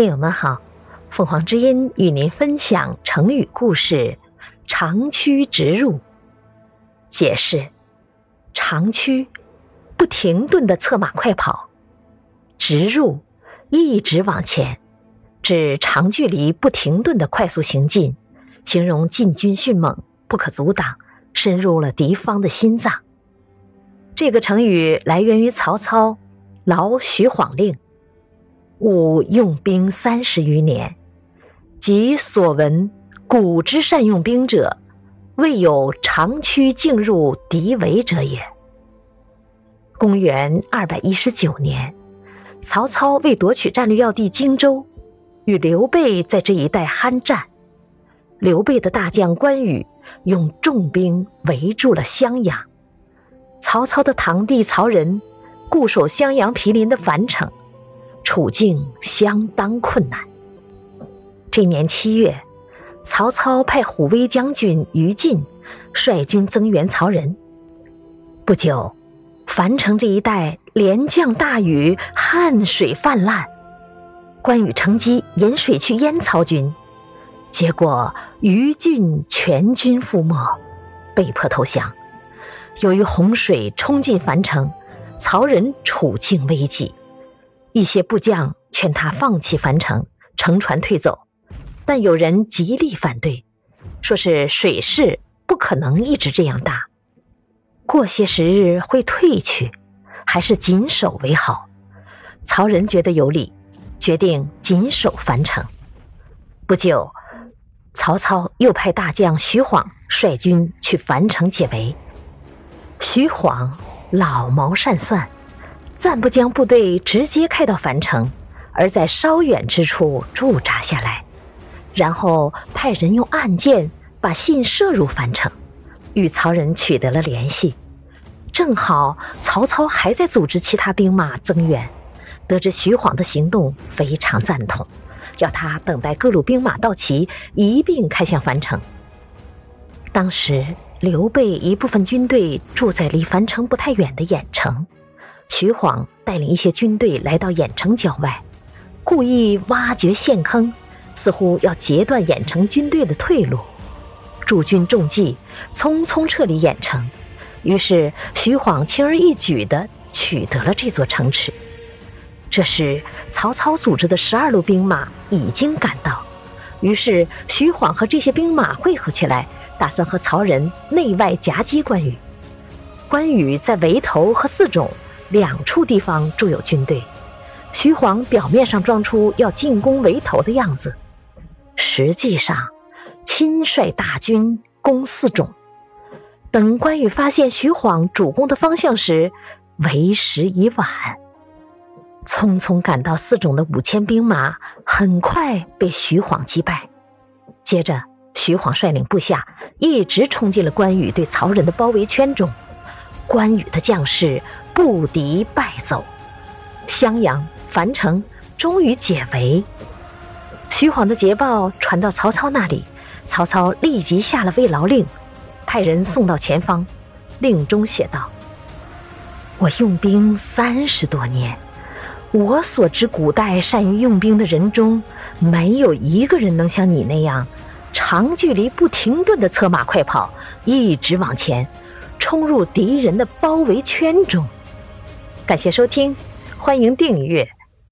听友们好，凤凰之音与您分享成语故事“长驱直入”。解释：长驱，不停顿的策马快跑；直入，一直往前，指长距离不停顿的快速行进，形容进军迅猛、不可阻挡，深入了敌方的心脏。这个成语来源于曹操劳徐晃令。吾用兵三十余年，即所闻古之善用兵者，未有长驱进入敌围者也。公元二百一十九年，曹操为夺取战略要地荆州，与刘备在这一带酣战。刘备的大将关羽用重兵围住了襄阳，曹操的堂弟曹仁固守襄阳毗邻的樊城。处境相当困难。这年七月，曹操派虎威将军于禁率军增援曹仁。不久，樊城这一带连降大雨，旱水泛滥。关羽乘机引水去淹曹军，结果于禁全军覆没，被迫投降。由于洪水冲进樊城，曹仁处境危急。一些部将劝他放弃樊城，乘船退走，但有人极力反对，说是水势不可能一直这样大，过些时日会退去，还是紧守为好。曹仁觉得有理，决定紧守樊城。不久，曹操又派大将徐晃率军去樊城解围。徐晃老谋善算。暂不将部队直接开到樊城，而在稍远之处驻扎下来，然后派人用暗箭把信射入樊城，与曹仁取得了联系。正好曹操还在组织其他兵马增援，得知徐晃的行动，非常赞同，要他等待各路兵马到齐，一并开向樊城。当时刘备一部分军队住在离樊城不太远的郾城。徐晃带领一些军队来到郾城郊外，故意挖掘陷坑，似乎要截断郾城军队的退路。驻军中计，匆匆撤离郾城。于是徐晃轻而易举地取得了这座城池。这时，曹操组织的十二路兵马已经赶到，于是徐晃和这些兵马汇合起来，打算和曹仁内外夹击关羽。关羽在围头和四种。两处地方驻有军队，徐晃表面上装出要进攻围头的样子，实际上亲率大军攻四种。等关羽发现徐晃主攻的方向时，为时已晚。匆匆赶到四种的五千兵马很快被徐晃击败。接着，徐晃率领部下一直冲进了关羽对曹仁的包围圈中，关羽的将士。不敌败走，襄阳、樊城终于解围。徐晃的捷报传到曹操那里，曹操立即下了慰劳令，派人送到前方。令中写道：“我用兵三十多年，我所知古代善于用兵的人中，没有一个人能像你那样，长距离不停顿的策马快跑，一直往前，冲入敌人的包围圈中。”感谢收听，欢迎订阅。